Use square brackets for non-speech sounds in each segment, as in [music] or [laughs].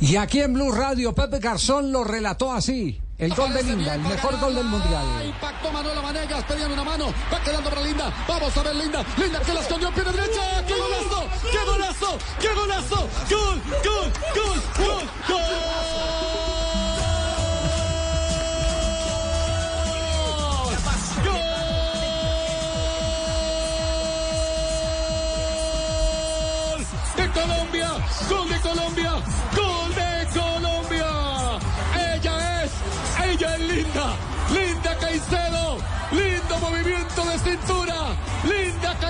Y aquí en Blue Radio, Pepe Garzón lo relató así. El gol de Linda, el mejor gol del mundial. Impactó Manuela Vanegas, pedían una mano, va quedando para Linda. Vamos a ver Linda, Linda que la escondió, pie derecha. ¡Qué golazo! ¡Qué golazo! ¡Qué golazo! ¡Gol! ¡Gol! ¡Gol! ¡Gol! ¡Gol! de Colombia, gol de Colombia,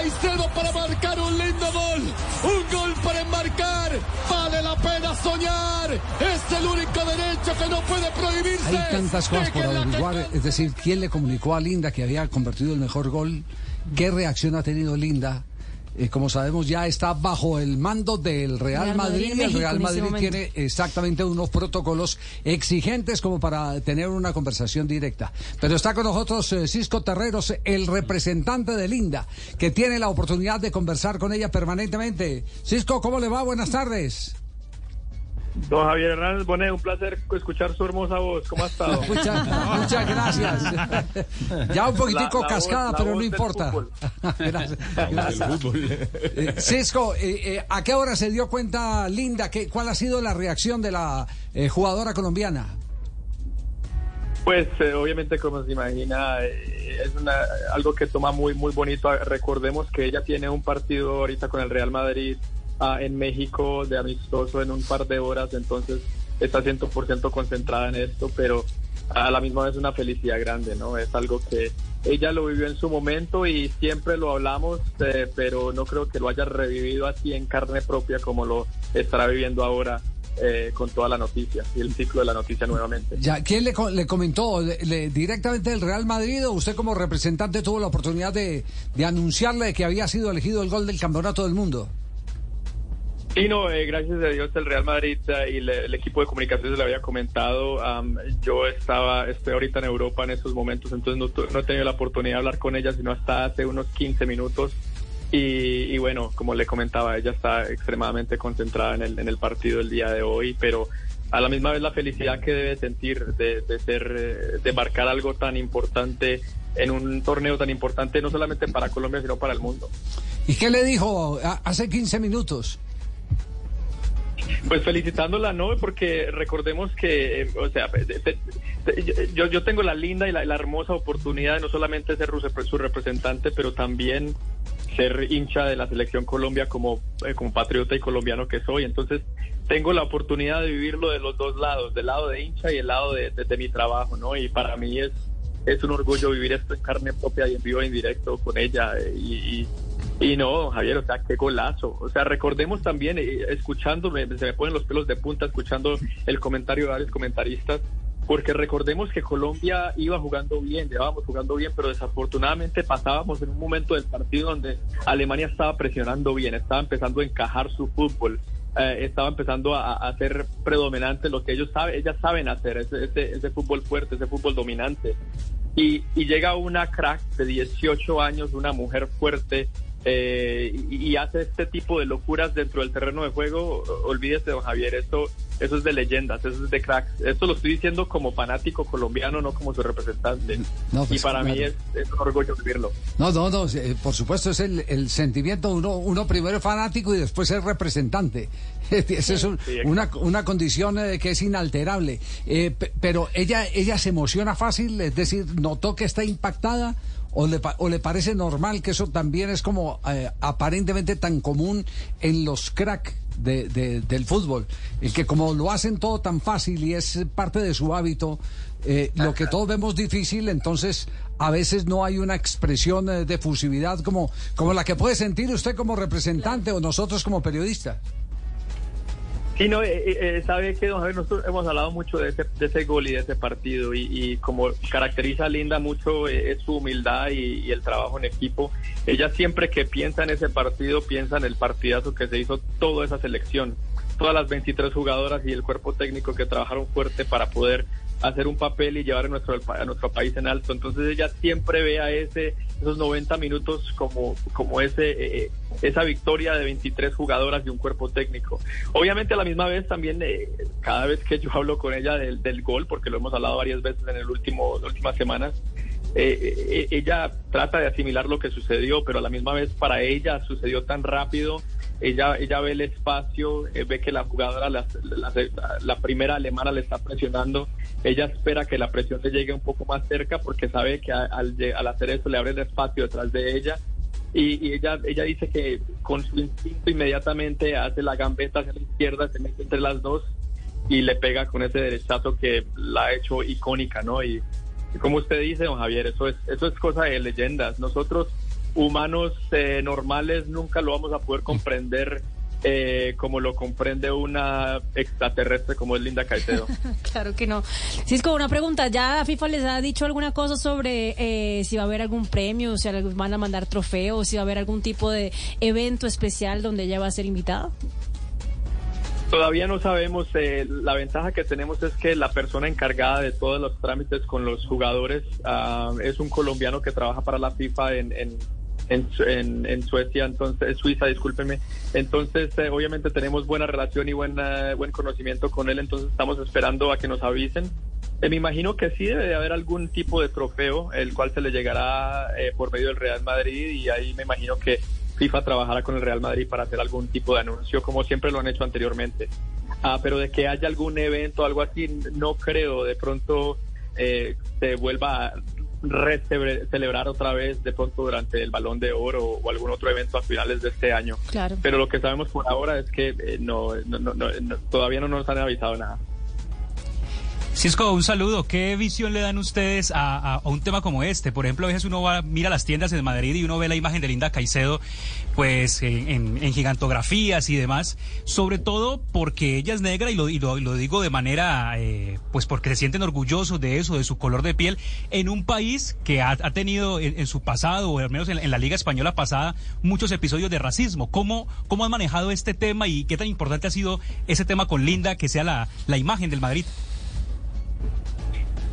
Caicedo para marcar un lindo gol, un gol para enmarcar, vale la pena soñar, es el único derecho que no puede prohibirse. Hay tantas cosas por averiguar, es decir, ¿quién le comunicó a Linda que había convertido el mejor gol? ¿Qué reacción ha tenido Linda? Eh, como sabemos, ya está bajo el mando del Real, Real Madrid. Madrid, el Real Madrid momento. tiene exactamente unos protocolos exigentes como para tener una conversación directa. Pero está con nosotros eh, Cisco Terreros, el representante de Linda, que tiene la oportunidad de conversar con ella permanentemente. Cisco, ¿cómo le va? Buenas tardes. Don Javier Hernández Bonet, un placer escuchar su hermosa voz. ¿Cómo ha estado? [laughs] Muchas, muchas gracias. Ya un poquitico La- la cascada, voz- pero no importa. [laughs] gracias. gracias. Eh, Cisco, eh, eh, ¿a qué hora se dio cuenta Linda? ¿Qué, ¿Cuál ha sido la reacción de la eh, jugadora colombiana? Pues eh, obviamente como se imagina eh, es una, algo que toma muy muy bonito. Recordemos que ella tiene un partido ahorita con el Real Madrid ah, en México de amistoso en un par de horas, entonces está 100% concentrada en esto, pero a la misma vez una felicidad grande, ¿no? Es algo que ella lo vivió en su momento y siempre lo hablamos, eh, pero no creo que lo haya revivido así en carne propia como lo estará viviendo ahora eh, con toda la noticia y el ciclo de la noticia nuevamente. ¿Quién le, co- le comentó? ¿Le- le- ¿Directamente del Real Madrid o usted como representante tuvo la oportunidad de, de anunciarle que había sido elegido el gol del campeonato del mundo? Sí, no, eh, gracias a Dios el Real Madrid y el equipo de comunicaciones le había comentado. am, yo estaba, estoy ahorita en Europa en estos momentos, entonces no, no he tenido la oportunidad de hablar con ella sino hasta hace unos 15 minutos. Y, bueno, como le comentaba, ella está extremadamente concentrada en el, partido el día de hoy, pero a la misma vez la felicidad que debe sentir de, de ser, eh, de marcar algo tan importante en un torneo tan importante, no solamente para Colombia, sino para el mundo. ¿Y qué le dijo hace 15 minutos? Pues felicitándola, ¿no? Porque recordemos que, eh, o sea, yo, yo tengo la linda y la, la hermosa oportunidad de no solamente ser su, representante, pero también ser hincha de la selección Colombia como, eh, como patriota y colombiano que soy. Entonces, tengo la oportunidad de vivirlo de los dos lados, del lado de hincha y el lado de, mi trabajo, ¿no? Y para mí es, es un orgullo vivir esto en carne propia y en vivo e indirecto con ella. eh, y- y no, Javier, o sea, qué golazo. O sea, recordemos también, eh, escuchando, se me ponen los pelos de punta escuchando el comentario de varios comentaristas, porque recordemos que Colombia iba jugando bien, llevábamos jugando bien, pero desafortunadamente pasábamos en un momento del partido donde Alemania estaba presionando bien, estaba empezando a encajar su fútbol, eh, estaba empezando a, a predominante lo que ellos saben, ellas saben hacer, ese, ese, ese fútbol fuerte, ese fútbol dominante. Y, y llega una crack de 18 años, una mujer fuerte, eh, y, y hace este tipo de locuras dentro del terreno de juego, olvídese, don Javier, esto, eso es de leyendas, eso es de cracks. Esto lo estoy diciendo como fanático colombiano, no como su representante. No, pues, y para mí claro. es, es un orgullo vivirlo. No, no, no, eh, por supuesto es el, el sentimiento, uno, uno primero es fanático y después es representante. [laughs] Esa es un- Sí, exacto. una, una condición eh, que es inalterable. Eh, pe- pero ella, ella se emociona fácil, es decir, notó que está impactada o le, o le parece normal que eso también es como eh, aparentemente tan común en los crack de- de- del fútbol, el que como lo hacen todo tan fácil y es parte de su hábito, eh, lo que todos vemos difícil, entonces a veces no hay una expresión eh, de fusividad como, como la que puede sentir usted como representante o nosotros como periodistas. Sí, no, eh, eh, sabe que, don Javier, nosotros hemos hablado mucho de ese, de ese gol y de ese partido y, y como caracteriza a Linda mucho eh, es su humildad y el trabajo en equipo. Ella siempre que piensa en ese partido, piensa en el partidazo que se hizo toda esa selección, todas las 23 jugadoras y el cuerpo técnico que trabajaron fuerte para poder hacer un papel y llevar a nuestro, a nuestro país en alto. Entonces ella siempre ve a ese, esos 90 minutos como, como ese, eh, eh, esa victoria de 23 jugadoras y un cuerpo técnico. Obviamente a la misma vez también, eh, cada vez que yo hablo con ella del, del, gol, porque lo hemos hablado varias veces en el último, las últimas semanas, ella trata de asimilar lo que sucedió, pero a la misma vez para ella sucedió tan rápido. Ella, ella ve el espacio, eh, ve que la jugadora, la, primera alemana le está presionando, ella espera que la presión le llegue un poco más cerca porque sabe que al, al hacer eso le abre el espacio detrás de ella. Y, ella, ella dice que con su instinto inmediatamente hace la gambeta hacia la izquierda, se mete entre las dos y le pega con ese derechazo que la ha hecho icónica, ¿no? Y, y como usted dice, don Javier, eso es, eso es cosa de leyendas. Nosotros humanos eh, normales nunca lo vamos a poder comprender eh, como lo comprende una extraterrestre como es Linda Caicedo. [laughs] claro que no. Cisco, una pregunta. ¿Ya FIFA les ha dicho alguna cosa sobre eh, si va a haber algún premio, si van a mandar trofeos, si va a haber algún tipo de evento especial donde ella va a ser invitada? Todavía no sabemos. la ventaja que tenemos es que la persona encargada de todos los trámites con los jugadores ah, es un colombiano que trabaja para la FIFA en, en en, en, Suecia, entonces, Suiza, discúlpeme. Entonces, eh, obviamente tenemos buena relación y buena, buen conocimiento con él, entonces estamos esperando a que nos avisen. Eh, me imagino que sí debe de haber algún tipo de trofeo, el cual se le llegará eh, por medio del Real Madrid y ahí me imagino que FIFA trabajará con el Real Madrid para hacer algún tipo de anuncio, como siempre lo han hecho anteriormente. Ah, pero de que haya algún evento, algo así, no creo. De pronto se vuelva celebrar otra vez de pronto durante el Balón de Oro o algún otro evento a finales de este año. Claro. Pero lo que sabemos por ahora es que eh, no, todavía no nos han avisado nada. Cisco, un saludo. ¿Qué visión le dan ustedes a, un tema como este? Por ejemplo, a veces uno va, mira las tiendas en Madrid y uno ve la imagen de Linda Caicedo, pues en, gigantografías y demás, sobre todo porque ella es negra y lo, lo, digo de manera, eh, pues porque se sienten orgullosos de eso, de su color de piel, en un país que ha, tenido en, su pasado, o al menos en, la Liga Española pasada, muchos episodios de racismo. ¿Cómo, ¿Cómo han manejado este tema y qué tan importante ha sido ese tema con Linda, que sea la, la imagen del Madrid?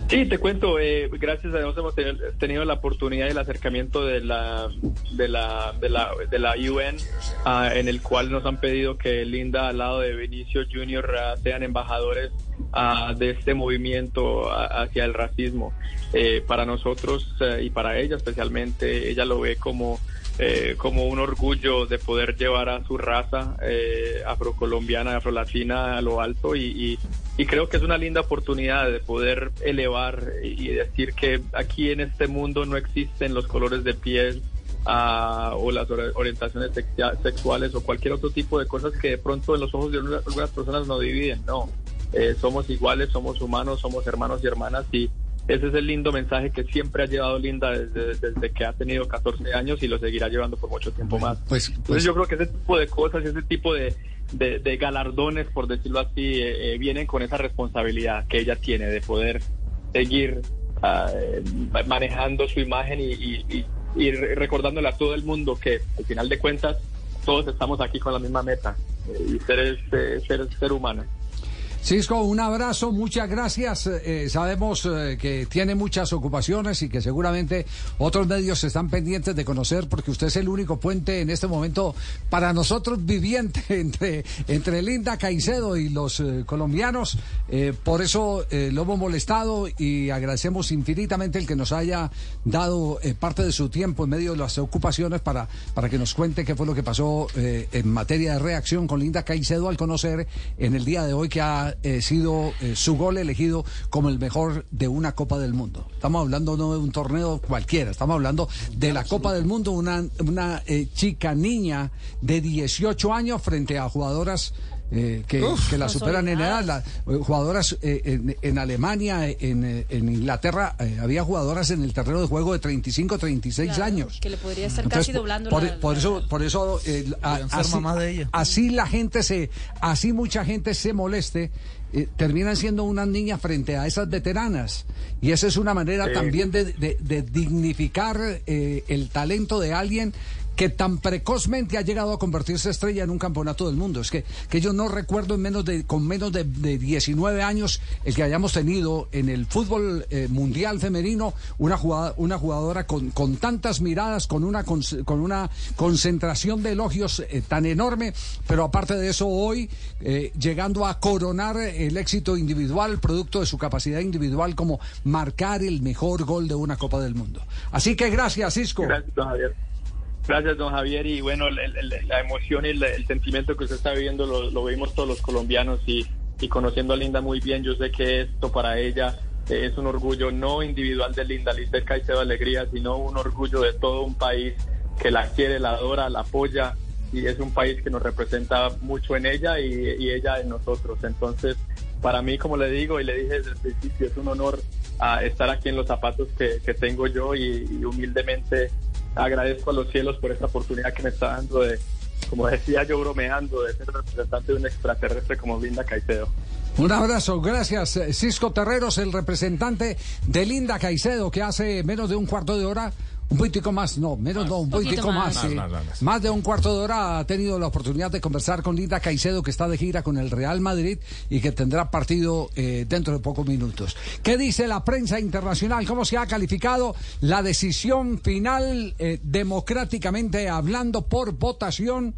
Sí, te cuento, eh, gracias a Dios hemos tenido la oportunidad y el acercamiento de la de la de la, de la UN ah, en el cual nos han pedido que Linda al lado de Benicio Junior ah, sean embajadores ah, de este movimiento hacia el racismo. Eh, para nosotros eh, y para ella especialmente, ella lo ve como eh, como un orgullo de poder llevar a su raza eh, afrocolombiana, afrolatina a lo alto y, y, creo que es una linda oportunidad de poder elevar y decir que aquí en este mundo no existen los colores de piel ah, o las orientaciones sexuales o cualquier otro tipo de cosas que de pronto en los ojos de algunas personas nos dividen, no. Eh, somos iguales, somos humanos, somos hermanos y hermanas y ese es el lindo mensaje que siempre ha llevado Linda desde, que ha tenido 14 años y lo seguirá llevando por mucho tiempo más. Pues, Entonces pues yo creo que ese tipo de cosas y ese tipo de, galardones, por decirlo así, eh, eh, vienen con esa responsabilidad que ella tiene de poder seguir ah, manejando su imagen y, recordándole a todo el mundo que al final de cuentas todos estamos aquí con la misma meta eh, y ser, ser, ser humano. Cisco, un abrazo, muchas gracias. Eh, sabemos eh, que tiene muchas ocupaciones y que seguramente otros medios están pendientes de conocer porque usted es el único puente en este momento para nosotros viviente [laughs] entre, entre Linda Caicedo y los eh, colombianos. por eso lo hemos molestado y agradecemos infinitamente el que nos haya dado parte de su tiempo en medio de las ocupaciones para, para que nos cuente qué fue lo que pasó en materia de reacción con Linda Caicedo al conocer en el día de hoy que ha eh, sido eh, su gol elegido como el mejor de una Copa del Mundo. Estamos hablando no de un torneo cualquiera, estamos hablando de la Copa del Mundo, una, una eh, chica niña de 18 años frente a jugadoras eh, que, la superan en edad. Las eh, jugadoras eh, en, Alemania, en, Inglaterra, había jugadoras en el terreno de juego de 35, 36 años. Que le podría estar casi doblando por, por eso, por eso así, la gente se, así mucha gente se moleste. terminan siendo unas niñas frente a esas veteranas. Y esa es una manera también de, de dignificar el talento de alguien que tan precozmente ha llegado a convertirse estrella en un campeonato del mundo. Es que, que yo no recuerdo en menos de, con menos de, de 19 años el que hayamos tenido en el fútbol eh, mundial femenino una, jugada, una jugadora con, con tantas miradas, con una, con, una concentración de elogios eh, tan enorme, pero aparte de eso hoy eh, llegando a coronar el éxito individual, producto de su capacidad individual como marcar el mejor gol de una Copa del Mundo. Así que gracias, Cisco. Gracias, Javier. Gracias, don Javier. Y bueno, el- la emoción y el, el sentimiento que usted está viviendo lo, lo todos los colombianos y, y conociendo a Linda muy bien, yo sé que esto para ella es un orgullo no individual de Linda Lisbeth Caicedo Alegría, sino un orgullo de todo un país que la quiere, la adora, la apoya y es un país que nos representa mucho en ella y, y ella en nosotros. Entonces, para mí, como le digo y le dije desde el principio, es un honor a estar aquí en los zapatos que, tengo yo y humildemente agradezco a los cielos por esta oportunidad que me está dando de, como decía yo bromeando, de ser representante de un extraterrestre como Linda Caicedo. Un abrazo, gracias. eh, Cisco Terreros, el representante de Linda Caicedo, que hace menos de un cuarto de hora, un poquitico más, no, menos no, un poquitico más, más. sí. Más, más, más. Más de un cuarto de hora ha tenido la oportunidad de conversar con Linda Caicedo, que está de gira con el Real Madrid y que tendrá partido eh, dentro de pocos minutos. ¿Qué dice la prensa internacional? ¿Cómo se ha calificado la decisión final, eh, democráticamente hablando por votación?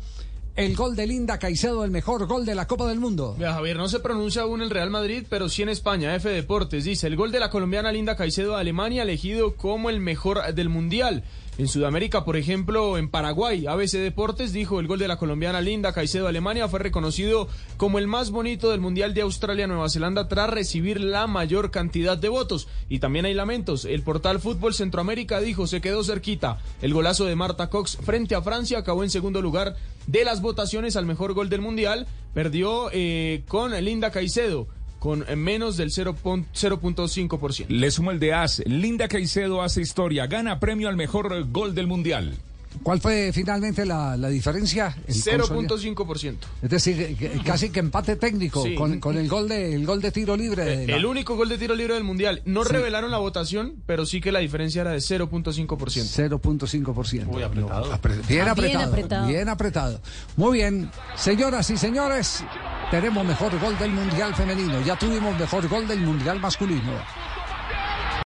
El gol de Linda Caicedo, el mejor gol de la Copa del Mundo. Javier, no se pronuncia aún el Real Madrid, pero sí en España. F Deportes dice, el gol de la colombiana Linda Caicedo de Alemania elegido como el mejor del Mundial. En Sudamérica, por ejemplo, en Paraguay, ABC Deportes dijo el gol de la colombiana Linda Caicedo Alemania fue reconocido como el más bonito del Mundial de Australia-Nueva Zelanda tras recibir la mayor cantidad de votos. Y también hay lamentos. El portal Fútbol Centroamérica dijo se quedó cerquita. El golazo de Marta Cox frente a Francia acabó en segundo lugar de las votaciones al mejor gol del Mundial. Perdió eh, con Linda Caicedo con menos del 0.5%. Le sumo el de As. Linda Caicedo hace historia. Gana premio al mejor gol del mundial. ¿Cuál fue finalmente la, la diferencia? El consolidado. 0.5%. Es decir, casi que empate técnico Sí. con, con el gol de el gol de tiro libre. de la- El único gol de tiro libre del Mundial. No revelaron la votación, pero sí que la diferencia era de 0.5%. 0.5%. Muy apretado. No, apre- bien, Ah, bien apretado. Bien apretado. Muy bien. Señoras y señores, tenemos mejor gol del Mundial femenino. Ya tuvimos mejor gol del Mundial masculino.